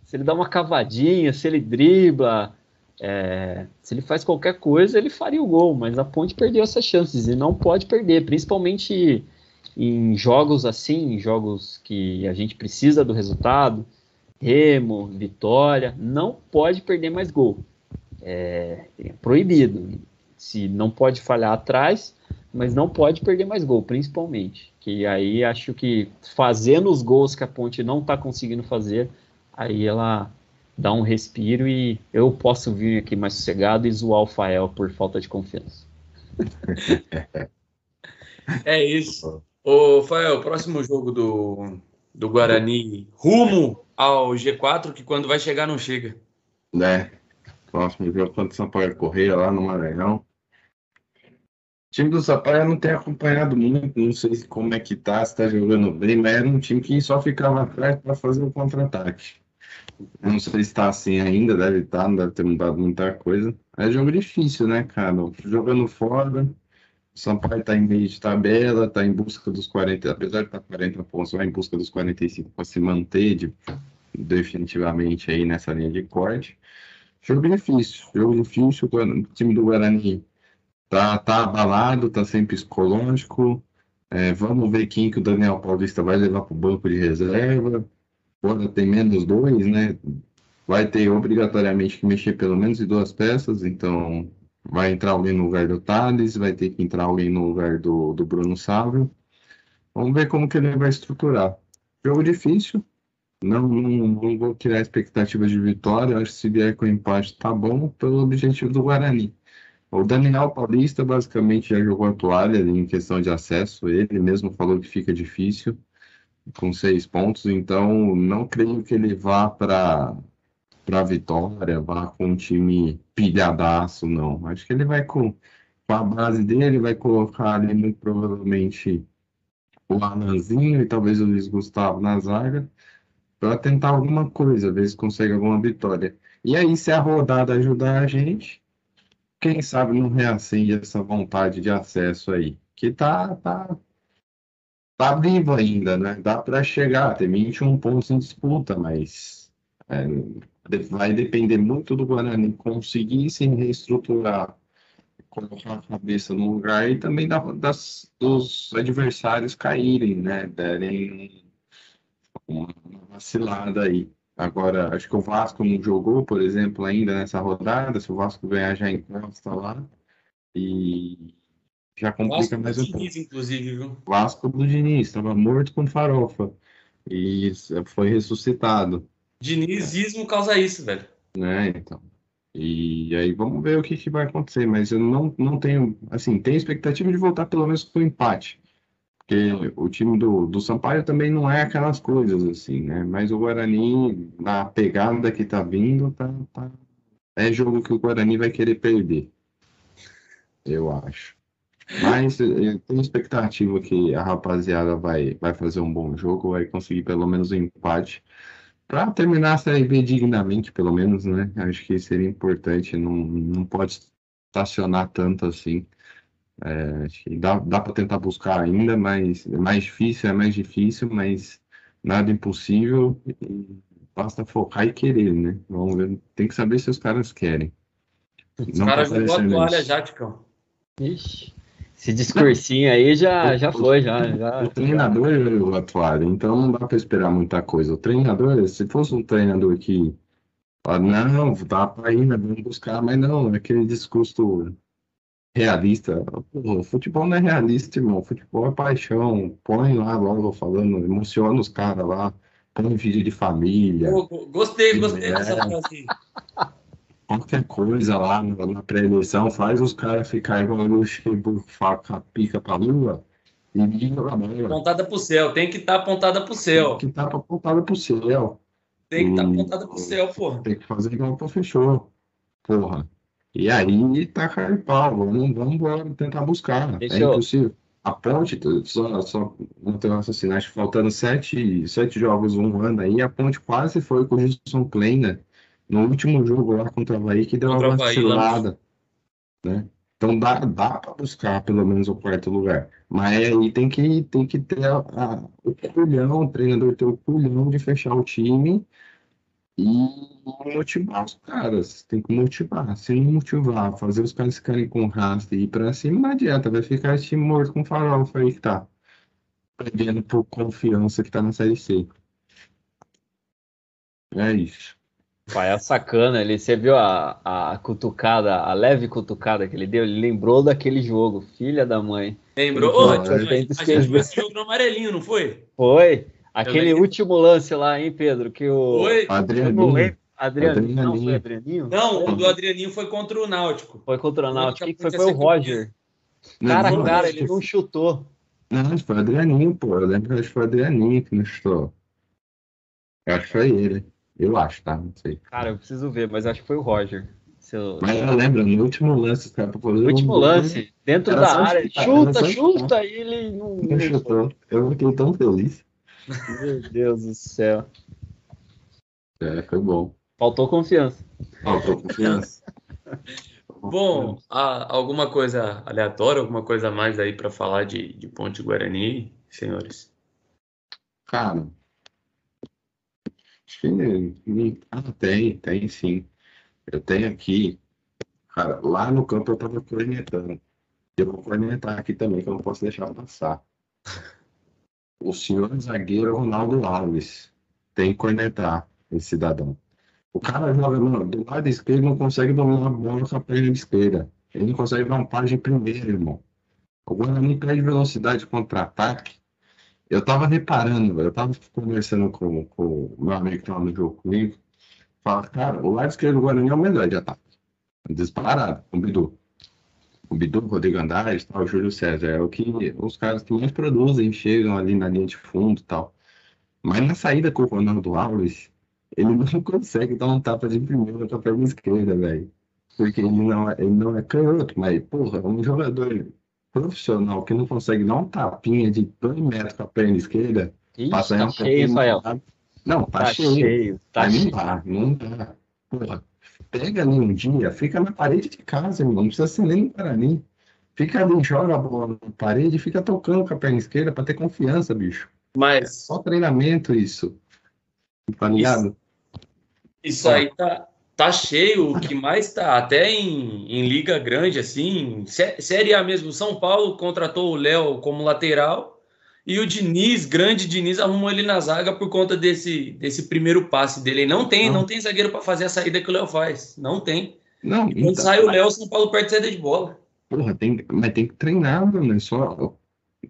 C: se ele dá uma cavadinha, se ele dribla, é, se ele faz qualquer coisa, ele faria o gol, mas a Ponte perdeu essas chances e não pode perder, principalmente em jogos assim, em jogos que a gente precisa do resultado, Remo, Vitória, não pode perder mais gol. É, é proibido. Se não pode falhar atrás, mas não pode perder mais gol, principalmente. Que aí acho que fazendo os gols que a Ponte não está conseguindo fazer, aí ela dar um respiro e eu posso vir aqui mais sossegado e zoar o Fael por falta de confiança.
A: é isso. Ô, Fael, próximo jogo do, do Guarani, rumo ao G4, que quando vai chegar não chega.
B: Né? Próximo jogo contra o Sampaio Correia lá no Maranhão. O time do Sampaio não tem acompanhado muito, não sei como é que tá, se tá jogando bem, mas era um time que só ficava atrás para fazer o contra-ataque. Não sei se está assim ainda, deve estar, tá, não deve ter mudado muita coisa. É jogo difícil, né, cara? Jogando fora, o Sampaio está em meio de tabela, está em busca dos 40, apesar de estar tá 40 pontos, vai em busca dos 45 para se manter de, definitivamente aí nessa linha de corte. Jogo difícil, jogo difícil, o time do Guarani tá, tá abalado, tá sem psicológico. É, vamos ver quem que o Daniel Paulista vai levar para o banco de reserva quando tem menos dois, né? Vai ter obrigatoriamente que mexer pelo menos em duas peças, então vai entrar alguém no lugar do Thales, vai ter que entrar alguém no lugar do, do Bruno Sávio. Vamos ver como que ele vai estruturar. Jogo difícil, não, não, não vou criar expectativas de vitória, acho que se vier com empate tá bom pelo objetivo do Guarani. O Daniel Paulista basicamente já jogou a toalha em questão de acesso, ele mesmo falou que fica difícil com seis pontos, então não creio que ele vá para para vitória, vá com um time pilhadaço, não. Acho que ele vai com, com a base dele, vai colocar ali muito provavelmente o Alanzinho e talvez o Luiz Gustavo na zaga para tentar alguma coisa, ver se consegue alguma vitória. E aí, se a rodada ajudar a gente, quem sabe não reacende essa vontade de acesso aí, que tá, tá tá vivo ainda, né? Dá para chegar, tem 21 pontos em disputa, mas é, vai depender muito do Guarani conseguir se reestruturar, colocar a cabeça no lugar e também da, das, dos adversários caírem, né? Derem uma vacilada aí. Agora, acho que o Vasco não jogou, por exemplo, ainda nessa rodada. Se o Vasco ganhar, já encosta lá. E já complica mais um pouco.
A: Diniz, inclusive, viu?
B: Vasco do Diniz, estava morto com farofa. E foi ressuscitado,
A: Dinizismo causa isso, velho.
B: né? Então. E aí vamos ver o que, que vai acontecer. Mas eu não, não tenho, assim, tenho expectativa de voltar pelo menos com empate. Porque o time do, do Sampaio também não é aquelas coisas, assim, né? Mas o Guarani, na pegada que tá vindo, tá, tá... é jogo que o Guarani vai querer perder. Eu acho. Mas eu tenho expectativa que a rapaziada vai, vai fazer um bom jogo, vai conseguir pelo menos um empate. Para terminar a Série B dignamente, pelo menos, né? Acho que seria importante, não, não pode estacionar tanto assim. É, acho que dá, dá para tentar buscar ainda, mas é mais difícil, é mais difícil, mas nada impossível. e basta focar e querer, né? Vamos ver. Tem que saber se os caras querem.
A: Os
B: Não
A: caras jogou a toalha já, Ticão.
C: Ixi, esse discursinho aí já, já foi, já,
B: O
C: já.
B: treinador é o atual, então não dá para esperar muita coisa. O treinador, se fosse um treinador que fala, não, dá para ir, né, vamos buscar, mas não, é aquele discurso realista. Pô, futebol não é realista, irmão. Futebol é paixão. Põe lá logo falando, emociona os caras lá, põe vídeo de família.
A: Pô, Gostei, gostei dessa frase.
B: Qualquer coisa lá na, na pré-eleição, faz os caras ficarem igual o Luxemburgo, faca, pica pra lua e liga a bola.
A: Apontada pro céu, tem que estar apontada pro céu.
B: Que tá apontada pro céu.
A: Tem que estar
B: Hum.
A: apontada pro céu, porra.
B: Tem que fazer igual o professor. Porra. E aí tá cara de pau. Vamos, vamos embora tentar buscar.
C: Deixa
B: é
C: eu-
B: impossível. A ponte, só, só não tem raciocínio, acho que faltando sete, sete jogos, um ano aí, a ponte quase foi com o Gilson Kleina no último jogo lá contra o Havaí, que deu
A: Contra
B: uma
A: Havaí,
B: vacilada. Né? Então dá, dá para buscar pelo menos o quarto lugar. Mas aí tem que, tem que ter a- a- o culhão, o treinador ter o culhão de fechar o time e motivar os caras. Tem que motivar. Se não motivar, fazer os caras ficarem com raça e ir pra cima, não adianta. Vai ficar esse time morto com farofa aí que tá. Perdendo por confiança que tá na Série C. É isso.
C: Pai, é sacana, ele, você viu a, a cutucada, a leve cutucada que ele deu? Ele lembrou daquele jogo, filha da mãe.
A: Lembrou?
C: Tento
A: a gente viu esse jogo no amarelinho, não foi?
C: Foi aquele último lance lá, hein, Pedro? Que o.
A: Foi?
B: Adrianinho.
C: Adrianinho, não foi Adrianinho?
A: Não, o do Adrianinho foi contra o Náutico.
C: Foi contra o Náutico. Quem que foi? Foi o. Roger.
B: Não,
C: Cara a
B: não,
C: cara, ele não chutou.
B: Não, foi o Adrianinho, pô. Eu lembro que foi o Adrianinho que não chutou. Eu acho que foi ele. Eu acho, tá? Não sei.
C: Cara, eu preciso ver, mas acho que foi o Roger. Seu...
B: Mas eu lembro, no último lance, os caras pra fazer
C: No último
B: gol,
C: lance, dentro da área,
B: chutar,
C: chuta, chuta, e ele não.
B: Não chutou. Eu fiquei tão feliz.
C: Meu Deus do céu.
B: É, foi bom.
C: Faltou confiança.
B: Faltou confiança.
A: Bom, há alguma coisa aleatória, alguma coisa a mais aí para falar de, de Ponte Guarani, senhores?
B: Cara, acho que ah, tem, tem sim. Eu tenho aqui, cara, lá no campo eu tava cornetando. Eu vou cornetar aqui também, que eu não posso deixar passar. O senhor zagueiro Ronaldo Alves tem que cornetar esse cidadão. O cara joga mano, do lado esquerdo não consegue dominar a bola com a perna esquerda. Ele não consegue dar um passe de primeiro, irmão. O Guarani perde velocidade contra-ataque. Eu tava reparando, eu tava conversando com, o meu amigo que tava no jogo comigo. Fala, cara, o lado esquerdo do Guarani é o melhor de ataque. Disparado, com o Bidu. O Bidu, Rodrigo Andrade, o Júlio César. É o que os caras que mais produzem, chegam ali na linha de fundo e tal. Mas na saída com o Ronaldo Alves, ele não consegue dar um tapa de primeira com a perna esquerda, velho. Porque ele não, é, ele não é canhoto, mas, porra, um jogador profissional que não consegue dar um tapinha de dois metros com a perna esquerda,
C: Ixi,
B: passa aí
C: tá
B: um
C: cheio, Rafael.
B: Não, tá,
C: Tá
B: cheio.
C: cheio, tá
B: não
C: cheio.
B: dá, não dá. Porra, pega ali um dia, fica na parede de casa, irmão. Não precisa ser nem no Guarani. Fica ali, joga a bola na parede e fica tocando com a perna esquerda pra ter confiança, bicho.
A: Mas
B: Só treinamento isso. Tá ligado?
A: isso aí tá, tá cheio, o que mais tá, até em, em liga grande, assim, Sé- Série A mesmo, São Paulo contratou o Léo como lateral E o Diniz, grande Diniz, arrumou ele na zaga por conta desse, desse primeiro passe dele. Não tem, não, não tem zagueiro para fazer a saída que o Léo faz. Não tem. Não, e quando então, sai o Léo, São Paulo perde saída de bola.
B: Porra, tem, mas tem que treinar, mano. É só.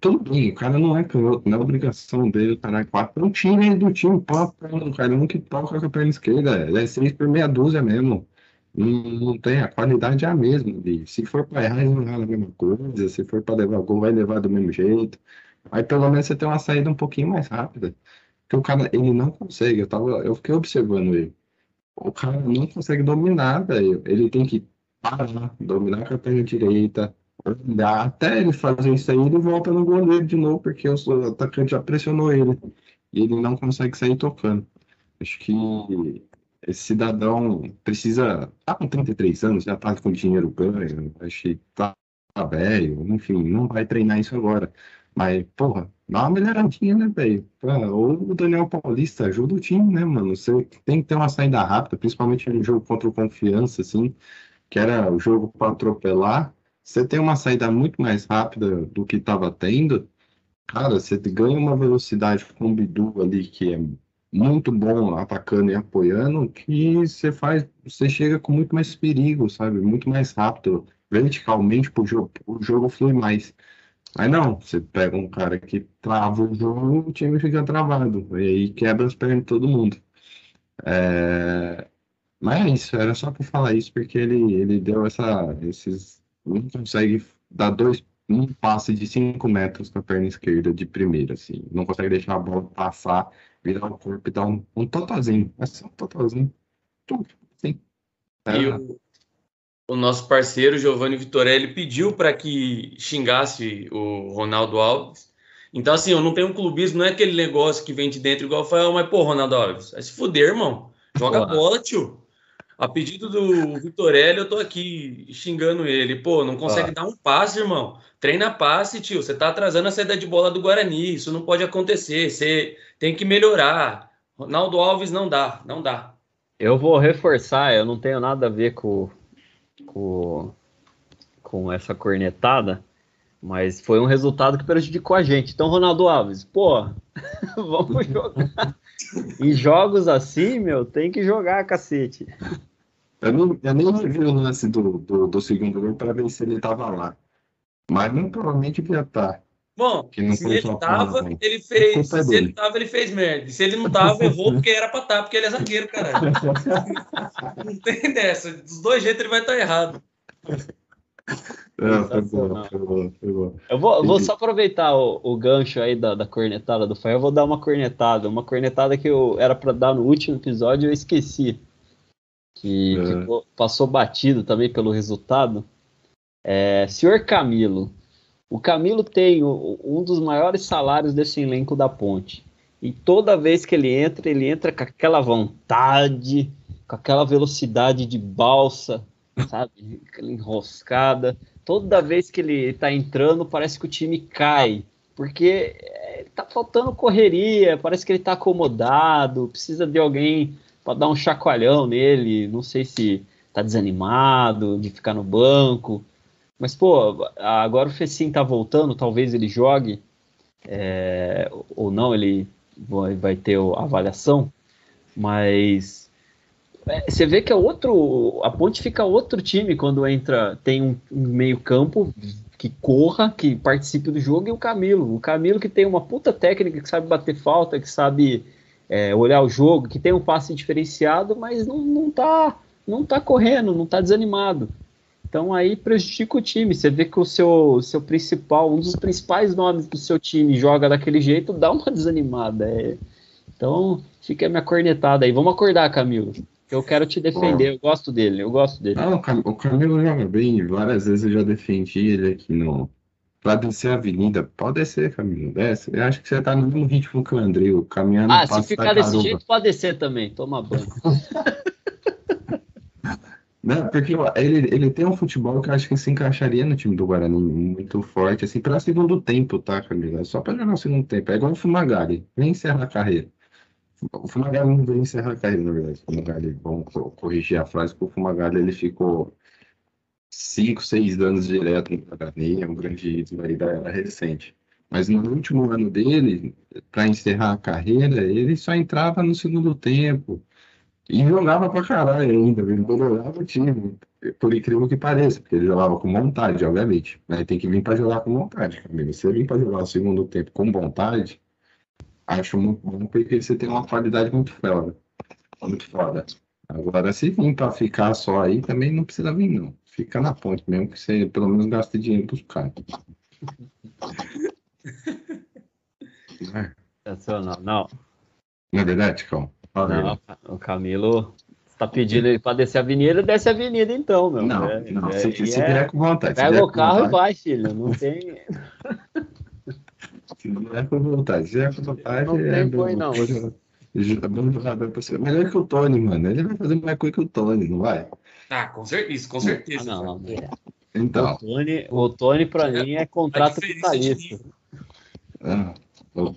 B: Tudo bem, o cara não é canhoto, não é obrigação dele parar quatro. Não tira ele do time, pô, o cara que toca com a perna esquerda. É seis por meia dúzia mesmo. Não, não tem, a qualidade é a mesma. Se for para errar, ele não erra a mesma coisa. Se for para levar gol, vai levar do mesmo jeito. Aí pelo menos você tem uma saída um pouquinho mais rápida. Porque o cara, ele não consegue. Eu, tava, eu fiquei observando ele. O cara não consegue dominar, velho. Ele tem que parar, dominar com a perna direita, olhar. Até ele fazer isso aí, ele volta no goleiro de novo, porque o atacante já pressionou ele. E ele não consegue sair tocando. Acho que esse cidadão precisa. Tá com 33 anos, já tá com dinheiro ganho, acho que tá velho, enfim, não vai treinar isso agora. Mas, porra, dá uma melhoradinha, né, velho? Ou o Daniel Paulista ajuda o time, né, mano? Você tem que ter uma saída rápida, principalmente no jogo contra o Confiança, assim, que era o jogo para atropelar. Você tem uma saída muito mais rápida do que estava tendo. Cara, você ganha uma velocidade com o Bidu ali, que é muito bom atacando e apoiando, que você faz, você chega com muito mais perigo, sabe? Muito mais rápido. Verticalmente, o jogo, o jogo flui mais. Aí não, você pega um cara que trava o jogo, o time fica travado. E aí quebra as pernas de todo mundo. É... Mas é isso, era só para falar isso, porque ele, ele deu essa. Esses. Não consegue dar dois. Um passe de 5 metros com a perna esquerda de primeira, assim. Não consegue deixar a bola passar, virar o corpo e dar um, um totozinho. É só um totozinho. Tudo, sim.
A: É. E o, o nosso parceiro Giovanni Vitorelli pediu para que xingasse o Ronaldo Alves. Então, assim, eu não tenho um clubismo, não é aquele negócio que vem de dentro igual foi, mas, pô, Ronaldo Alves, vai se fuder, irmão. Joga Porra. bola, tio. A pedido do Vitorelli, eu tô aqui xingando ele. Pô, não consegue ah. dar um passe, irmão. Treina passe, tio. Você tá atrasando a saída de bola do Guarani. Isso não pode acontecer. Você tem que melhorar. Ronaldo Alves não dá, não dá.
C: Eu vou reforçar, eu não tenho nada a ver com, com, com essa cornetada, mas foi um resultado que prejudicou a gente. Então, Ronaldo Alves, pô, vamos jogar. em jogos assim, meu, tem que jogar, cacete.
B: Eu, não, eu nem vi o lance do, do, do segundo gol para ver se ele estava lá. Mas muito provavelmente devia estar.
A: Bom, se ele tava, ele fez. Se ele tava, ele fez merda. Se ele não tava, errou porque era pra estar, tá, porque ele é zagueiro, caralho. não tem dessa. Dos dois jeitos ele vai estar tá errado.
C: É, foi bom, foi bom, foi bom. Eu vou, vou só aproveitar o, o, gancho aí da, da cornetada do Fael. Eu vou dar uma cornetada. Uma cornetada que eu era para dar no último episódio eu esqueci. Que é. ficou, passou batido também pelo resultado. É, senhor Camilo, o Camilo tem um dos maiores salários desse elenco da Ponte. E toda vez que ele entra, ele entra com aquela vontade, com aquela velocidade de balsa, sabe? Aquela enroscada. Toda vez que ele está entrando, parece que o time cai. Porque está faltando correria, parece que ele está acomodado, precisa de alguém para dar um chacoalhão nele. Não sei se está desanimado de ficar no banco. Mas, pô, agora o Fecim tá voltando, talvez ele jogue, é, ou não, ele vai ter a avaliação, mas é, você vê que é outro, a Ponte fica outro time quando entra, tem um, um meio campo que corra, que participe do jogo, e o Camilo, o Camilo que tem uma puta técnica, que sabe bater falta, que sabe é, olhar o jogo, que tem um passe diferenciado, mas não, não tá não tá correndo, não tá desanimado. Então aí prejudica o time. Você vê que o seu, seu principal, um dos principais nomes do seu time joga daquele jeito, dá uma desanimada. É. Então fica a minha cornetada aí. Vamos acordar, Camilo. Eu quero te defender, eu gosto dele, eu gosto dele.
B: Não, o Camilo joga bem, várias vezes eu já defendi ele aqui no. Pra descer a avenida, pode descer, Camilo, desce. Eu acho que você tá no mesmo ritmo que o André, caminhando.
C: Ah, se ficar desse jeito, pode descer também, toma banho.
B: Né? Porque ele, ele tem um futebol que eu acho que se encaixaria no time do Guarani muito forte, assim, para segundo tempo, tá, Camila? Só para jogar o segundo tempo. É igual o Fumagalli, vem encerrar a carreira. O Fumagalli não vem encerrar a carreira, na verdade. O Fumagalli, vamos corrigir a frase, porque o Fumagalli ele ficou cinco, seis anos direto no Guarani, é um grande ídolo aí da era recente. Mas no último ano dele, para encerrar a carreira, ele só entrava no segundo tempo. E jogava pra caralho ainda, ele melhorava o time. Por incrível que pareça, porque ele jogava com vontade, obviamente. Mas tem que vir para jogar com vontade, Camilo. Se ele vir para jogar o segundo tempo com vontade, acho muito bom porque você tem uma qualidade muito foda. Muito foda. Agora, se vir para ficar só aí, também não precisa vir, não. Fica na ponte mesmo, que você pelo menos gasta dinheiro pros caras.
C: Sensacional. Não.
B: Não é verdade, Cão?
C: Não, o Camilo tá pedindo ele para descer a avenida, desce a avenida então, meu.
B: Não,
C: é,
B: não,
C: é,
B: se, se
C: é,
B: vier com vontade.
C: Pega o carro
B: vontade,
C: e vai, filho. Não tem.
B: Se vier com vontade, se vier com vontade,
C: Não tem
B: é
C: boi,
B: bom,
C: não.
B: jogador. É. Melhor que o Tony, mano. Ele vai fazer mais coisa que o Tony, não vai?
A: Ah, com certeza, isso, com certeza.
C: Ah, não, não.
B: Então,
C: O Tony, o Tony para mim é contrato
A: A diferença de
C: vitalício.
B: ah,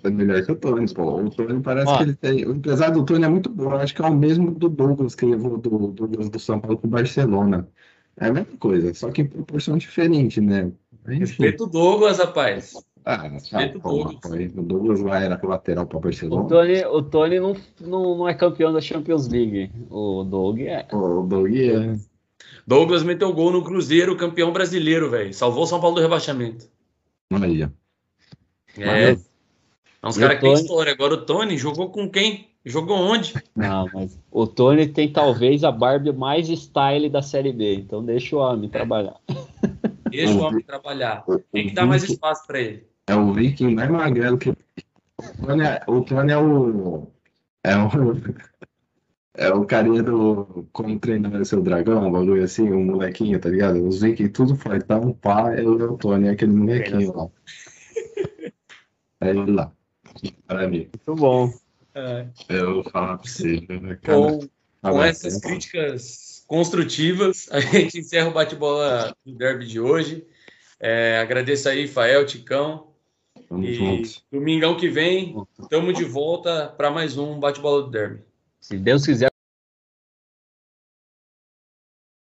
B: é melhor que o Tony, pô. O Tony parece
C: Ó.
B: que ele tem. O empresário do Tony é muito bom. Eu acho que é o mesmo do Douglas que levou do Douglas do São Paulo pro Barcelona. É a mesma coisa, só que em proporção diferente, né? Enfim.
A: Respeito o Douglas, rapaz.
B: Ah,
A: Respeito o
B: pô,
A: Douglas.
B: O lá era lateral para
C: O
B: Barcelona.
C: Tony, o Tony não, não, não é campeão da Champions League. O Doug é.
B: O Doug é.
A: Douglas meteu gol no Cruzeiro, campeão brasileiro, velho. Salvou o São Paulo do rebaixamento.
B: Aí, ó.
A: É.
C: Mas-
A: É uns caras
C: o
A: que tem
C: Tony-
A: história. Agora o Tony jogou com quem? Jogou onde?
C: Não, mas o Tony tem talvez a Barbie mais style da Série B. Então deixa o homem trabalhar.
A: Deixa o homem trabalhar.
B: O-
A: Tem
B: o
A: que dar mais espaço pra ele.
B: É o Viking mais magrelo que. O Tony é o. Tony é o, é o, é o carinha do. Como treinar seu dragão, um bagulho assim, um molequinho, tá ligado? Os Vikings tudo fortão, pá, é o Tony, é aquele molequinho lá. É ele lá. Para mim.
C: Muito bom.
B: Eu vou falar pra você, né, cara?
A: Com,
B: Tá
A: com
B: bom,
A: essas
B: tá bom.
A: críticas construtivas, a gente encerra o bate-bola do derby de hoje. É, agradeço aí, Fael, Ticão.
B: Tamo
A: E
B: junto.
A: domingão que vem, estamos de volta para mais um bate-bola do derby.
C: Se Deus quiser.